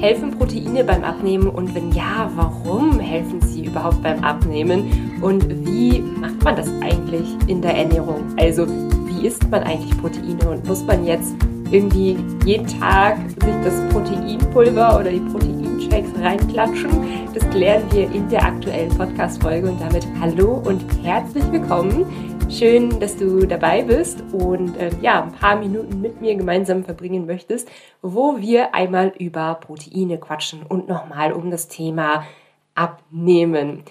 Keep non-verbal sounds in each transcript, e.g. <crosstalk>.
Helfen Proteine beim Abnehmen und wenn ja, warum helfen sie überhaupt beim Abnehmen und wie macht man das eigentlich in der Ernährung? Also wie isst man eigentlich Proteine und muss man jetzt irgendwie jeden Tag sich das Proteinpulver oder die Proteinshakes reinklatschen? Das klären wir in der aktuellen Podcast-Folge und damit hallo und herzlich willkommen Schön, dass du dabei bist und äh, ja, ein paar Minuten mit mir gemeinsam verbringen möchtest, wo wir einmal über Proteine quatschen und nochmal um das Thema Abnehmen.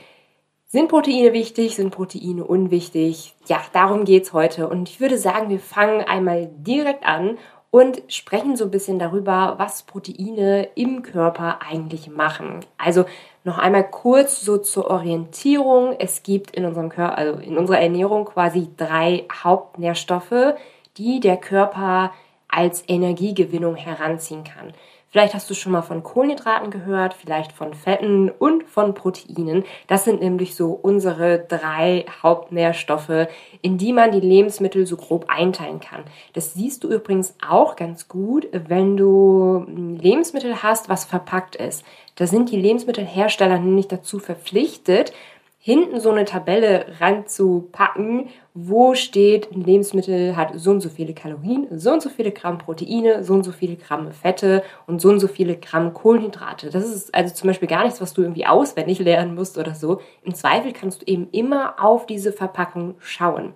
Sind Proteine wichtig? Sind Proteine unwichtig? Ja, darum geht's heute. Und ich würde sagen, wir fangen einmal direkt an und sprechen so ein bisschen darüber, was Proteine im Körper eigentlich machen. Also noch einmal kurz so zur Orientierung. Es gibt in unserem Körper, also in unserer Ernährung quasi drei Hauptnährstoffe, die der Körper als Energiegewinnung heranziehen kann. Vielleicht hast du schon mal von Kohlenhydraten gehört, vielleicht von Fetten und von Proteinen. Das sind nämlich so unsere drei Hauptnährstoffe, in die man die Lebensmittel so grob einteilen kann. Das siehst du übrigens auch ganz gut, wenn du Lebensmittel hast, was verpackt ist. Da sind die Lebensmittelhersteller nämlich dazu verpflichtet, hinten so eine Tabelle ranzupacken, wo steht, ein Lebensmittel hat so und so viele Kalorien, so und so viele Gramm Proteine, so und so viele Gramm Fette und so und so viele Gramm Kohlenhydrate. Das ist also zum Beispiel gar nichts, was du irgendwie auswendig lernen musst oder so. Im Zweifel kannst du eben immer auf diese Verpackung schauen.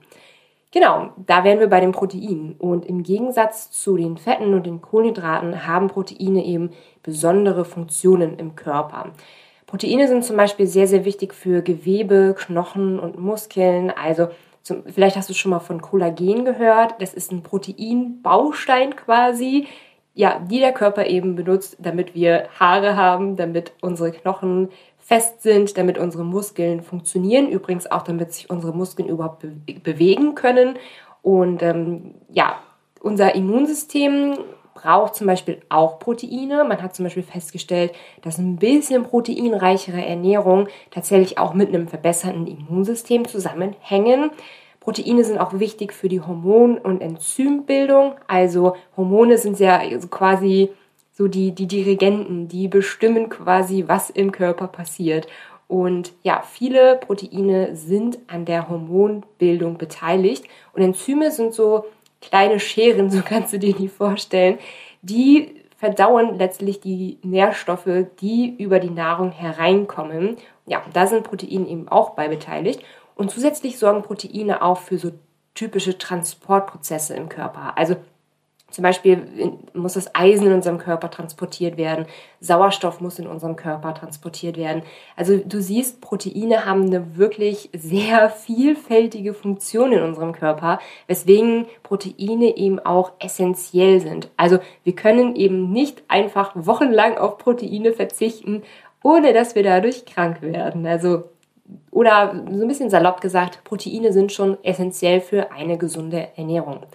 Genau, da wären wir bei den Proteinen. Und im Gegensatz zu den Fetten und den Kohlenhydraten haben Proteine eben besondere Funktionen im Körper. Proteine sind zum Beispiel sehr, sehr wichtig für Gewebe, Knochen und Muskeln. Also zum, vielleicht hast du schon mal von Kollagen gehört. Das ist ein Proteinbaustein quasi, ja, die der Körper eben benutzt, damit wir Haare haben, damit unsere Knochen fest sind, damit unsere Muskeln funktionieren. Übrigens auch, damit sich unsere Muskeln überhaupt be bewegen können. Und ähm, ja, unser Immunsystem braucht zum Beispiel auch Proteine. Man hat zum Beispiel festgestellt, dass ein bisschen proteinreichere Ernährung tatsächlich auch mit einem verbesserten Immunsystem zusammenhängen. Proteine sind auch wichtig für die Hormon- und Enzymbildung. Also Hormone sind ja quasi so die, die Dirigenten, die bestimmen quasi, was im Körper passiert. Und ja, viele Proteine sind an der Hormonbildung beteiligt. Und Enzyme sind so kleine Scheren, <laughs> so kannst du dir die vorstellen, die verdauen letztlich die Nährstoffe, die über die Nahrung hereinkommen. Ja, da sind Proteine eben auch bei beteiligt. Und zusätzlich sorgen Proteine auch für so typische Transportprozesse im Körper. Also zum Beispiel muss das Eisen in unserem Körper transportiert werden, Sauerstoff muss in unserem Körper transportiert werden. Also du siehst, Proteine haben eine wirklich sehr vielfältige Funktion in unserem Körper, weswegen Proteine eben auch essentiell sind. Also wir können eben nicht einfach wochenlang auf Proteine verzichten, ohne dass wir dadurch krank werden. Also oder so ein bisschen salopp gesagt, Proteine sind schon essentiell für eine gesunde Ernährung.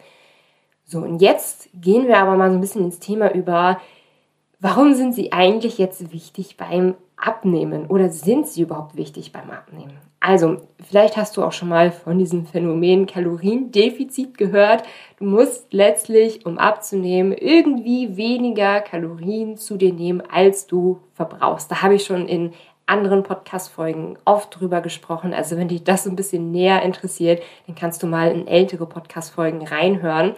So, und jetzt gehen wir aber mal so ein bisschen ins Thema über, warum sind sie eigentlich jetzt wichtig beim Abnehmen oder sind sie überhaupt wichtig beim Abnehmen? Also, vielleicht hast du auch schon mal von diesem Phänomen Kaloriendefizit gehört. Du musst letztlich, um abzunehmen, irgendwie weniger Kalorien zu dir nehmen, als du verbrauchst. Da habe ich schon in anderen Podcast-Folgen oft drüber gesprochen. Also, wenn dich das so ein bisschen näher interessiert, dann kannst du mal in ältere Podcast-Folgen reinhören.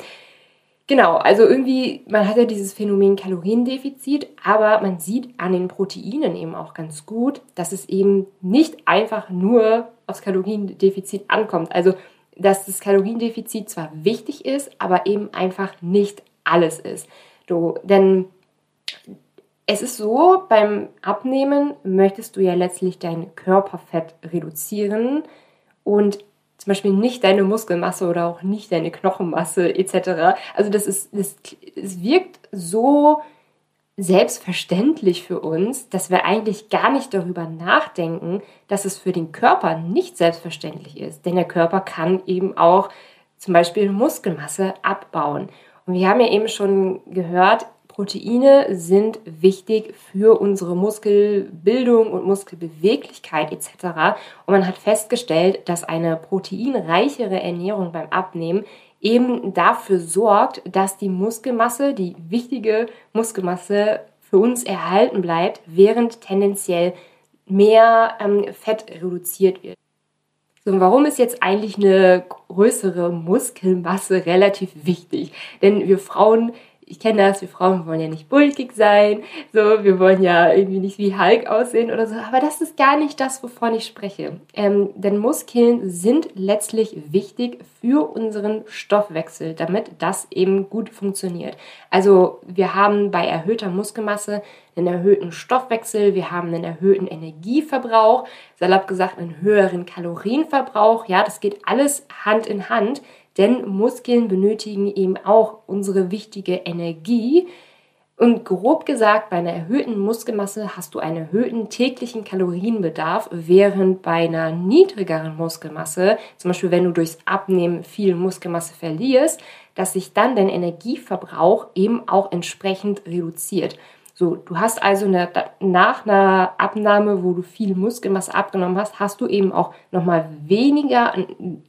Genau, also irgendwie, man hat ja dieses Phänomen Kaloriendefizit, aber man sieht an den Proteinen eben auch ganz gut, dass es eben nicht einfach nur aufs Kaloriendefizit ankommt. Also, dass das Kaloriendefizit zwar wichtig ist, aber eben einfach nicht alles ist. Du, denn es ist so, beim Abnehmen möchtest du ja letztlich dein Körperfett reduzieren und zum Beispiel nicht deine Muskelmasse oder auch nicht deine Knochenmasse etc. Also das ist, das, es wirkt so selbstverständlich für uns, dass wir eigentlich gar nicht darüber nachdenken, dass es für den Körper nicht selbstverständlich ist. Denn der Körper kann eben auch zum Beispiel Muskelmasse abbauen. Und wir haben ja eben schon gehört, Proteine sind wichtig für unsere Muskelbildung und Muskelbeweglichkeit etc. Und man hat festgestellt, dass eine proteinreichere Ernährung beim Abnehmen eben dafür sorgt, dass die Muskelmasse, die wichtige Muskelmasse für uns erhalten bleibt, während tendenziell mehr ähm, Fett reduziert wird. So, warum ist jetzt eigentlich eine größere Muskelmasse relativ wichtig? Denn wir Frauen ich kenne das, wir Frauen wollen ja nicht bulkig sein, so, wir wollen ja irgendwie nicht wie Hulk aussehen oder so, aber das ist gar nicht das, wovon ich spreche. Ähm, denn Muskeln sind letztlich wichtig für unseren Stoffwechsel, damit das eben gut funktioniert. Also wir haben bei erhöhter Muskelmasse einen erhöhten Stoffwechsel, wir haben einen erhöhten Energieverbrauch, salopp gesagt einen höheren Kalorienverbrauch, ja, das geht alles Hand in Hand denn Muskeln benötigen eben auch unsere wichtige Energie. Und grob gesagt, bei einer erhöhten Muskelmasse hast du einen erhöhten täglichen Kalorienbedarf, während bei einer niedrigeren Muskelmasse, zum Beispiel wenn du durchs Abnehmen viel Muskelmasse verlierst, dass sich dann dein Energieverbrauch eben auch entsprechend reduziert. So, du hast also eine, nach einer Abnahme, wo du viel Muskelmasse abgenommen hast, hast du eben auch nochmal weniger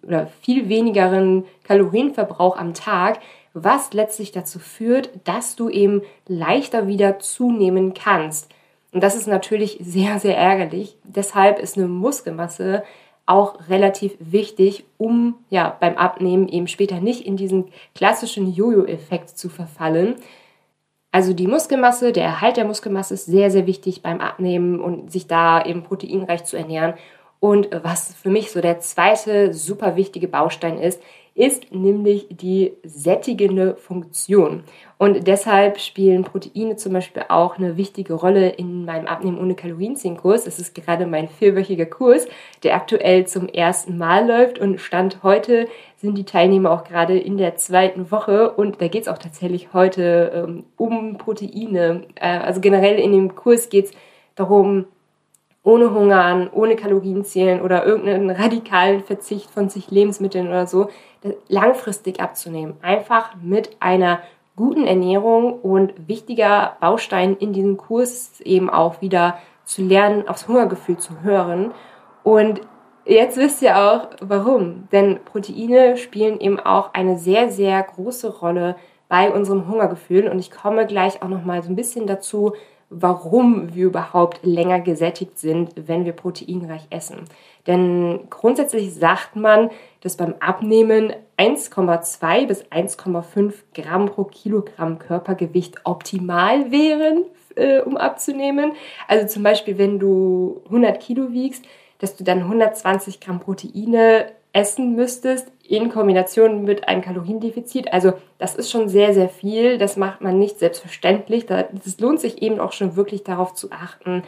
oder viel wenigeren Kalorienverbrauch am Tag, was letztlich dazu führt, dass du eben leichter wieder zunehmen kannst. Und das ist natürlich <laughs> sehr, sehr ärgerlich. Deshalb ist eine Muskelmasse auch relativ wichtig, um ja beim Abnehmen eben später nicht in diesen klassischen Jojo-Effekt zu verfallen, also die Muskelmasse, der Erhalt der Muskelmasse ist sehr, sehr wichtig beim Abnehmen und sich da eben proteinreich zu ernähren. Und was für mich so der zweite super wichtige Baustein ist, ist nämlich die sättigende Funktion. Und deshalb spielen Proteine zum Beispiel auch eine wichtige Rolle in meinem Abnehmen ohne Kalorienzählen-Kurs. Das ist gerade mein vierwöchiger Kurs, der aktuell zum ersten Mal läuft und Stand heute sind die Teilnehmer auch gerade in der zweiten Woche und da geht es auch tatsächlich heute ähm, um Proteine. Äh, also generell in dem Kurs geht es darum, ohne Hungern, ohne Kalorien zählen oder irgendeinen <laughs> radikalen Verzicht von sich Lebensmitteln oder so, langfristig abzunehmen. Einfach mit einer guten Ernährung und wichtiger Baustein in diesem Kurs eben auch wieder zu lernen, aufs Hungergefühl zu hören. Und jetzt wisst ihr auch, warum. Denn Proteine spielen eben auch eine sehr, sehr große Rolle bei unserem Hungergefühl. Und ich komme gleich auch noch mal so ein bisschen dazu, warum wir überhaupt länger gesättigt sind, wenn wir proteinreich essen. Denn grundsätzlich sagt man, dass beim Abnehmen 1,2 bis 1,5 Gramm pro Kilogramm Körpergewicht optimal wären, äh, um abzunehmen. Also zum Beispiel, wenn du 100 Kilo wiegst, dass du dann 120 Gramm Proteine essen müsstest in Kombination mit einem Kaloriendefizit. Also das ist schon sehr, sehr viel. Das macht man nicht selbstverständlich. Es lohnt sich eben auch schon wirklich darauf zu achten.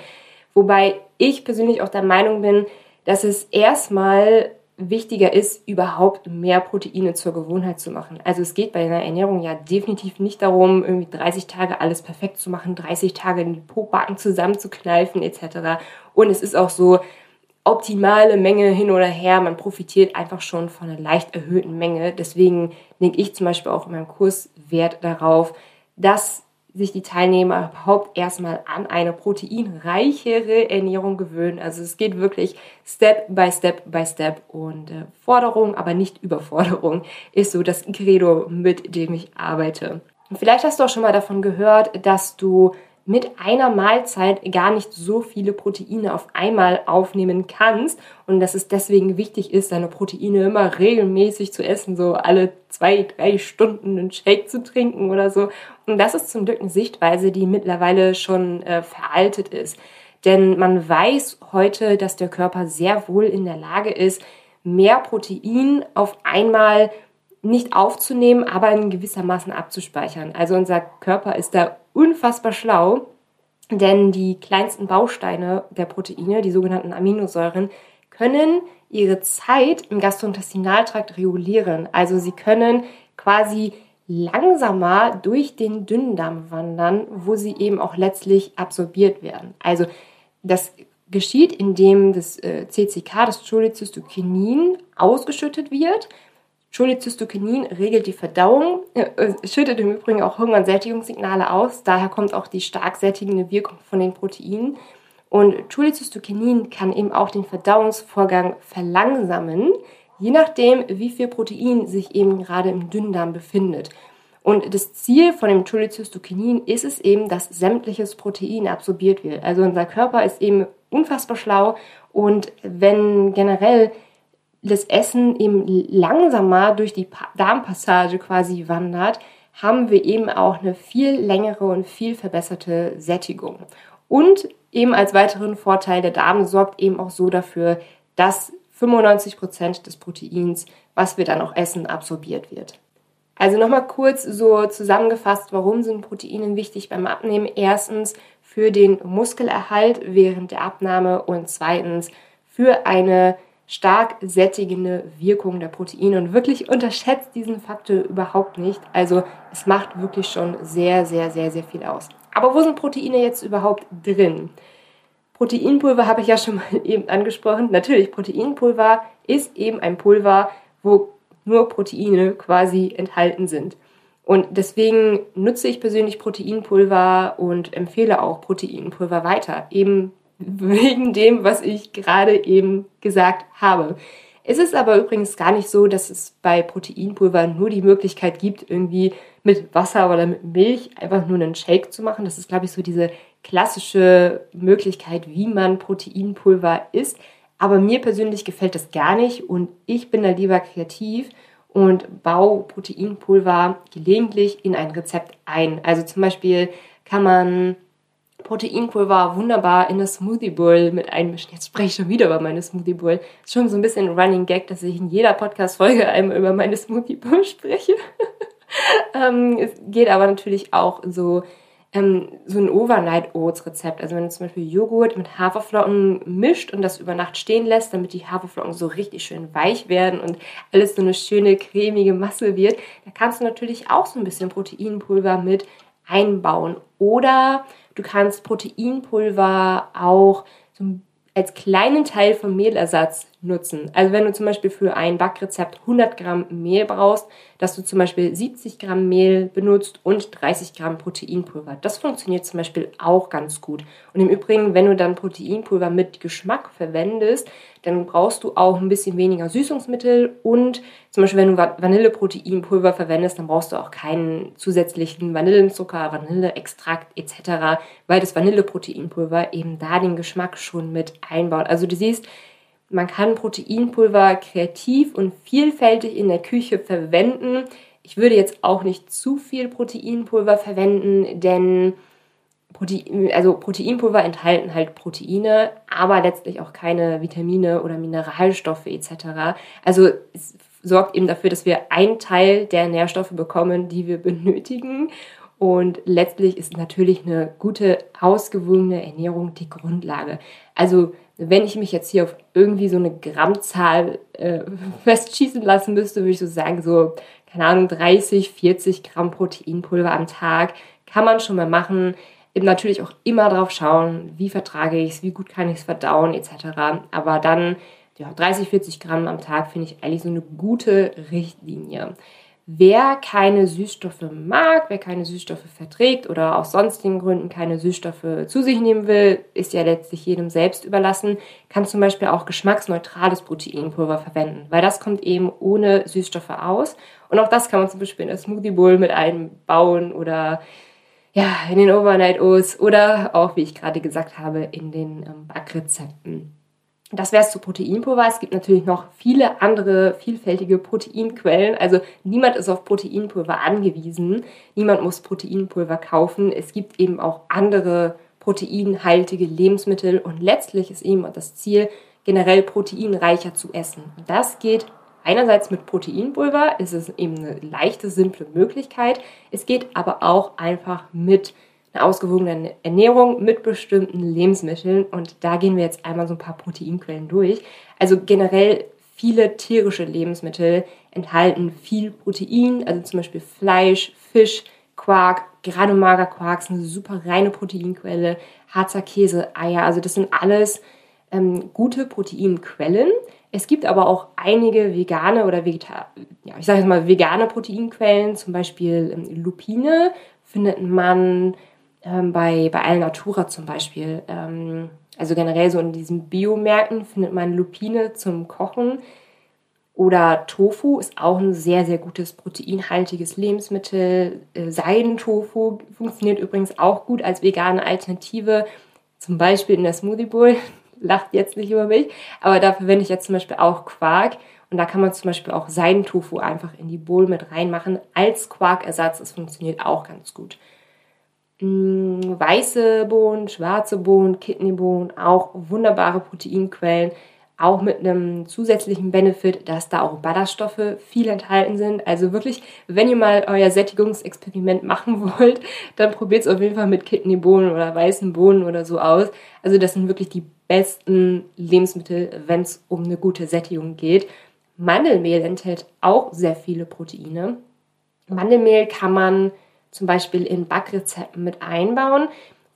Wobei ich persönlich auch der Meinung bin, dass es erstmal wichtiger ist, überhaupt mehr Proteine zur Gewohnheit zu machen. Also es geht bei einer Ernährung ja definitiv nicht darum, irgendwie 30 Tage alles perfekt zu machen, 30 Tage die Pobacken zusammenzukneifen etc. Und es ist auch so, optimale Menge hin oder her. Man profitiert einfach schon von einer leicht erhöhten Menge. Deswegen lege ich zum Beispiel auch in meinem Kurs Wert darauf, dass sich die Teilnehmer überhaupt erstmal an eine proteinreichere Ernährung gewöhnen. Also es geht wirklich Step by Step by Step und äh, Forderung, aber nicht Überforderung <laughs> ist so das Credo, mit dem ich arbeite. Und vielleicht hast du auch schon mal davon gehört, dass du mit einer Mahlzeit gar nicht so viele Proteine auf einmal aufnehmen kannst und dass es deswegen wichtig ist, deine Proteine immer regelmäßig zu essen, so alle zwei, drei Stunden einen Shake zu trinken oder so. Und das ist zum Glück eine Sichtweise, die mittlerweile schon äh, veraltet ist. Denn man weiß heute, dass der Körper sehr wohl in der Lage ist, mehr Protein auf einmal nicht aufzunehmen, aber in gewissermaßen abzuspeichern. Also unser Körper ist da unfassbar schlau, denn die kleinsten Bausteine der Proteine, die sogenannten Aminosäuren, können ihre Zeit im Gastrointestinaltrakt regulieren. Also sie können quasi langsamer durch den Dünndarm wandern, wo sie eben auch letztlich absorbiert werden. Also das geschieht, indem das äh, CCK, das Cholecystokinin, ausgeschüttet wird Cholecystokinin regelt die Verdauung, äh, schüttet im Übrigen auch Hunger- und Sättigungssignale aus. Daher kommt auch die stark sättigende Wirkung von den Proteinen. Und Cholecystokinin kann eben auch den Verdauungsvorgang verlangsamen, je nachdem, wie viel Protein sich eben gerade im Dünndarm befindet. Und das Ziel von dem Cholecystokinin ist es eben, dass sämtliches Protein absorbiert wird. Also unser Körper ist eben unfassbar schlau und wenn generell das Essen eben langsamer durch die Darmpassage quasi wandert, haben wir eben auch eine viel längere und viel verbesserte Sättigung. Und eben als weiteren Vorteil, der Darm sorgt eben auch so dafür, dass 95 Prozent des Proteins, was wir dann auch essen, absorbiert wird. Also nochmal kurz so zusammengefasst, warum sind Proteine wichtig beim Abnehmen? Erstens für den Muskelerhalt während der Abnahme und zweitens für eine stark sättigende Wirkung der Proteine und wirklich unterschätzt diesen Faktor überhaupt nicht. Also es macht wirklich schon sehr, sehr, sehr, sehr viel aus. Aber wo sind Proteine jetzt überhaupt drin? Proteinpulver habe ich ja schon <laughs> mal eben angesprochen. Natürlich, Proteinpulver ist eben ein Pulver, wo nur Proteine quasi enthalten sind. Und deswegen nutze ich persönlich Proteinpulver und empfehle auch Proteinpulver weiter, eben wegen dem, was ich gerade eben gesagt habe. Es ist aber übrigens gar nicht so, dass es bei Proteinpulver nur die Möglichkeit gibt, irgendwie mit Wasser oder mit Milch einfach nur einen Shake zu machen. Das ist, glaube ich, so diese klassische Möglichkeit, wie man Proteinpulver isst. Aber mir persönlich gefällt das gar nicht und ich bin da lieber kreativ und baue Proteinpulver gelegentlich in ein Rezept ein. Also zum Beispiel kann man Proteinpulver wunderbar in das Smoothie Bowl mit einmischen. Jetzt spreche ich schon wieder über meine Smoothie Bowl. Ist schon so ein bisschen Running Gag, dass ich in jeder Podcast-Folge einmal über meine Smoothie Bowl <laughs> spreche. ähm, es geht aber natürlich auch so ähm, so ein Overnight Oats Rezept. Also wenn du zum Beispiel Joghurt mit Haferflocken mischt und das über Nacht stehen lässt, damit die Haferflocken so richtig schön weich werden und alles so eine schöne cremige Masse wird, da kannst du natürlich auch so ein bisschen Proteinpulver mit einbauen. Oder du kannst Proteinpulver auch als kleinen Teil vom Mehlersatz nutzen. Also wenn du zum Beispiel für ein Backrezept 100 Gramm Mehl brauchst, dass du zum Beispiel 70 Gramm Mehl benutzt und 30 Gramm Proteinpulver. Das funktioniert zum Beispiel auch ganz gut. Und im Übrigen, wenn du dann Proteinpulver mit Geschmack verwendest, dann brauchst du auch ein bisschen weniger Süßungsmittel und zum Beispiel, wenn du Vanilleproteinpulver verwendest, dann brauchst du auch keinen zusätzlichen Vanillenzucker, Vanilleextrakt etc., weil das Vanilleproteinpulver eben da den Geschmack schon mit einbaut. Also du siehst, man kann Proteinpulver kreativ und vielfältig in der Küche verwenden. Ich würde jetzt auch nicht zu viel Proteinpulver verwenden, denn Protein, also Proteinpulver enthalten halt Proteine, aber letztlich auch keine Vitamine oder Mineralstoffe etc. Also es sorgt eben dafür, dass wir einen Teil der Nährstoffe bekommen, die wir <laughs> benötigen. Und letztlich ist natürlich eine gute, ausgewogene Ernährung die Grundlage. Also wenn ich mich jetzt hier auf irgendwie so eine Grammzahl äh, <laughs> festschießen lassen müsste, würde ich so sagen, so, keine Ahnung, 30, 40 Gramm Proteinpulver am Tag kann man schon mal machen. Eben natürlich auch immer drauf schauen, wie vertrage ich es, wie gut kann ich es verdauen, etc. Aber dann, ja, 30, 40 Gramm am Tag finde ich eigentlich so eine gute Richtlinie. Wer keine Süßstoffe mag, wer keine Süßstoffe verträgt oder aus sonstigen Gründen keine Süßstoffe zu sich nehmen will, ist ja letztlich jedem selbst überlassen, kann zum Beispiel auch geschmacksneutrales Proteinpulver verwenden, weil das kommt eben ohne Süßstoffe aus. Und auch das kann man zum Beispiel in der Smoothie Bowl mit einbauen oder ja, in den Overnight Oats oder auch, wie ich gerade gesagt habe, in den ähm, Backrezepten. Das wäre es zu Proteinpulver. Es gibt natürlich noch viele andere vielfältige Proteinquellen. Also niemand ist auf Proteinpulver angewiesen. Niemand muss Proteinpulver kaufen. Es gibt eben auch andere proteinhaltige Lebensmittel und letztlich ist eben das Ziel, generell proteinreicher zu essen. Das geht einerseits mit Proteinpulver, es ist eben eine leichte, simple Möglichkeit. Es geht aber auch einfach mit eine ausgewogene Ernährung mit bestimmten Lebensmitteln. Und da gehen wir jetzt einmal so ein paar Proteinquellen durch. Also generell viele tierische Lebensmittel enthalten viel Protein, also zum Beispiel Fleisch, Fisch, Quark, gerade Magerquark ist eine super reine Proteinquelle, Harzer Käse, Eier, also das sind alles ähm, gute Proteinquellen. Es gibt aber auch einige vegane oder Vegeta ja, ich sage jetzt mal vegane Proteinquellen, zum Beispiel ähm, Lupine findet man ähm, bei, bei Alnatura zum Beispiel. Ähm, also generell so in diesen Biomärkten findet man Lupine zum Kochen. Oder Tofu ist auch ein sehr, sehr gutes proteinhaltiges Lebensmittel. Äh, Seidentofu funktioniert übrigens auch gut als vegane Alternative, zum Beispiel in der Smoothie Bowl. <laughs> Lacht jetzt nicht über mich, aber da verwende ich jetzt zum Beispiel auch Quark. Und da kann man zum Beispiel auch Seidentofu einfach in die Bowl mit reinmachen als Quarkersatz. Das funktioniert auch ganz gut. Mm, weiße Bohnen, schwarze Bohnen, Kidneybohnen, auch wunderbare Proteinquellen auch mit einem zusätzlichen Benefit, dass da auch Ballaststoffe viel enthalten sind. Also wirklich, wenn ihr mal euer Sättigungsexperiment machen <laughs> wollt, dann probiert es auf jeden Fall mit Kidneybohnen oder weißen Bohnen oder so aus. Also das sind wirklich die besten Lebensmittel, wenn es um eine gute Sättigung geht. Mandelmehl enthält auch sehr viele Proteine. Mandelmehl kann man zum Beispiel in Backrezepten mit einbauen,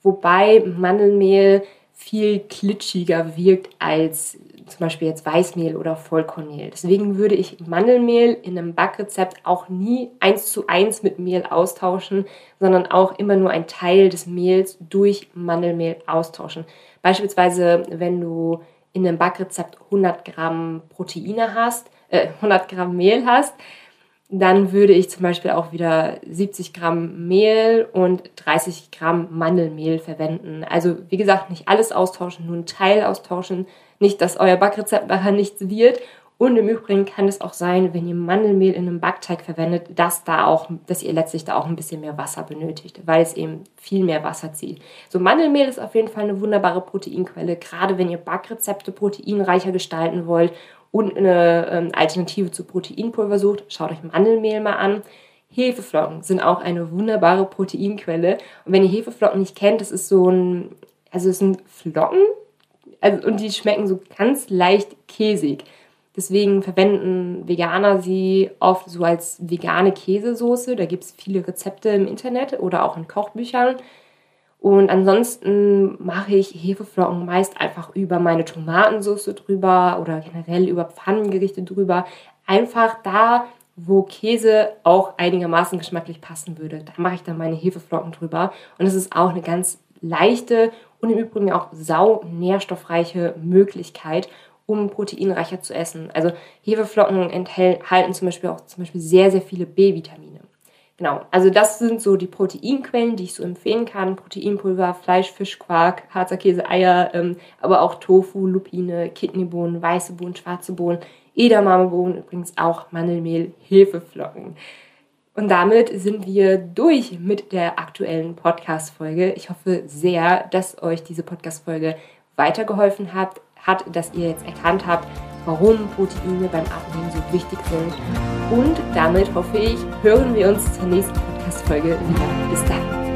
wobei Mandelmehl viel klitschiger wirkt als zum Beispiel jetzt Weißmehl oder Vollkornmehl. Deswegen würde ich Mandelmehl in einem Backrezept auch nie eins zu eins mit Mehl austauschen, sondern auch immer nur ein Teil des Mehls durch Mandelmehl austauschen. Beispielsweise, wenn du in einem Backrezept 100 Gramm Proteine hast, äh, 100 Gramm Mehl hast, dann würde ich zum Beispiel auch wieder 70 Gramm Mehl und 30 Gramm Mandelmehl verwenden. Also wie gesagt, nicht alles austauschen, nur einen Teil austauschen. Nicht, dass euer Backrezept nachher nichts wird. Und im Übrigen kann es auch sein, wenn ihr Mandelmehl in einem Backteig verwendet, dass da auch, dass ihr letztlich da auch ein bisschen mehr Wasser benötigt, weil es eben viel mehr Wasser zieht. So Mandelmehl ist auf jeden Fall eine wunderbare Proteinquelle, gerade wenn ihr Backrezepte proteinreicher gestalten wollt und eine ähm, Alternative zu Proteinpulver sucht, schaut euch Mandelmehl mal an. Hefeflocken sind auch eine wunderbare Proteinquelle. Und wenn ihr Hefeflocken nicht kennt, das ist so ein, also es sind Flocken also, und die schmecken so ganz leicht käsig. Deswegen verwenden Veganer sie oft so als vegane Käsesoße. Da gibt es viele Rezepte im Internet oder auch in Kochbüchern. Und ansonsten mache ich Hefeflocken meist einfach über meine Tomatensauce drüber oder generell über Pfannengerichte drüber. Einfach da, wo Käse auch einigermaßen geschmacklich passen würde. Da mache ich dann meine Hefeflocken drüber. Und es ist auch eine ganz leichte und im Übrigen auch sau nährstoffreiche Möglichkeit, um proteinreicher zu essen. Also Hefeflocken enthalten zum Beispiel auch zum Beispiel sehr, sehr viele B-Vitamine. Genau, also das sind so die Proteinquellen, die ich so empfehlen kann. Proteinpulver, Fleisch, Fisch, Quark, Harzer Käse, Eier, ähm, aber auch Tofu, Lupine, Kidneybohnen, weiße Bohnen, schwarze Bohnen, Edamamebohnen, übrigens auch Mandelmehl, Hefeflocken. Und damit sind wir durch mit der aktuellen Podcast-Folge. Ich hoffe sehr, dass euch diese Podcast-Folge weitergeholfen hat, hat, dass ihr jetzt erkannt habt, warum Proteine beim Abnehmen so wichtig sind. Und damit hoffe ich, hören wir uns zur nächsten Podcast-Folge wieder. Bis dann.